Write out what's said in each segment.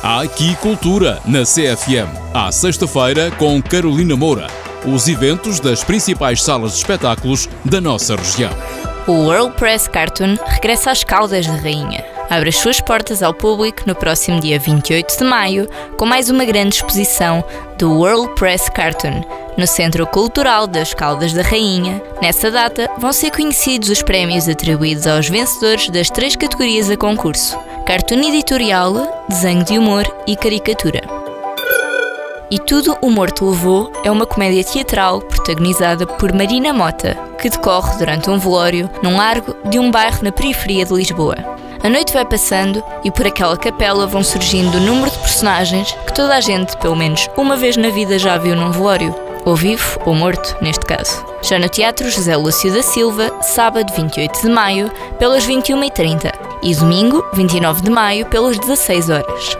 Há aqui cultura na CFM. À sexta-feira com Carolina Moura. Os eventos das principais salas de espetáculos da nossa região. O World Press Cartoon regressa às Caldas da Rainha. Abre as suas portas ao público no próximo dia 28 de maio com mais uma grande exposição do World Press Cartoon no Centro Cultural das Caldas da Rainha. Nessa data vão ser conhecidos os prémios atribuídos aos vencedores das três categorias a concurso: cartoon editorial, desenho de humor e caricatura. E Tudo o Morto Levou é uma comédia teatral protagonizada por Marina Mota, que decorre durante um velório num largo de um bairro na periferia de Lisboa. A noite vai passando e por aquela capela vão surgindo o número de personagens que toda a gente, pelo menos uma vez na vida, já viu num velório. Ou vivo ou morto, neste caso. Já no Teatro José Lúcio da Silva, sábado 28 de maio, pelas 21h30 e domingo 29 de maio, pelas 16 horas.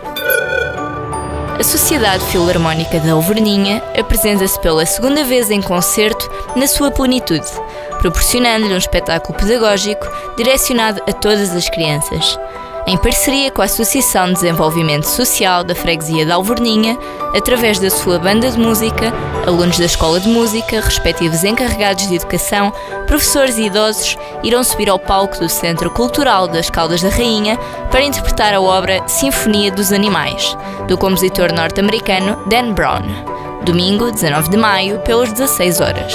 A Sociedade Filarmónica da Alverninha apresenta-se pela segunda vez em concerto na sua plenitude, proporcionando-lhe um espetáculo pedagógico direcionado a todas as crianças. Em parceria com a Associação de Desenvolvimento Social da Freguesia da Alverninha, através da sua banda de música, alunos da Escola de Música, respectivos encarregados de educação, professores e idosos irão subir ao palco do Centro Cultural das Caldas da Rainha para interpretar a obra Sinfonia dos Animais, do compositor norte-americano Dan Brown, domingo 19 de maio, pelas 16 horas.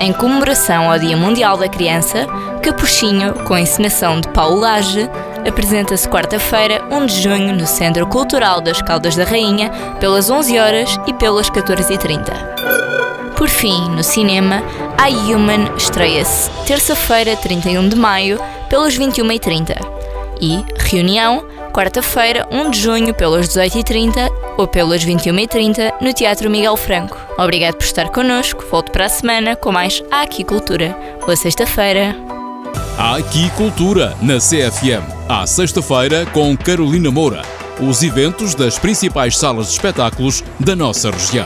Em comemoração ao Dia Mundial da Criança, Capuchinho, com a encenação de Paulo Lage, apresenta-se quarta-feira, 1 de junho, no Centro Cultural das Caldas da Rainha, pelas 11 horas e pelas 14h30. Por fim, no cinema, A Human estreia-se terça-feira, 31 de maio, pelas 21h30. E Reunião, quarta-feira, 1 de junho, pelas 18h30 ou pelas 21h30, no Teatro Miguel Franco. Obrigado por estar connosco. Volto para a semana com mais Aqui Cultura. Boa sexta-feira. Há aqui cultura na CFM. À sexta-feira com Carolina Moura. Os eventos das principais salas de espetáculos da nossa região.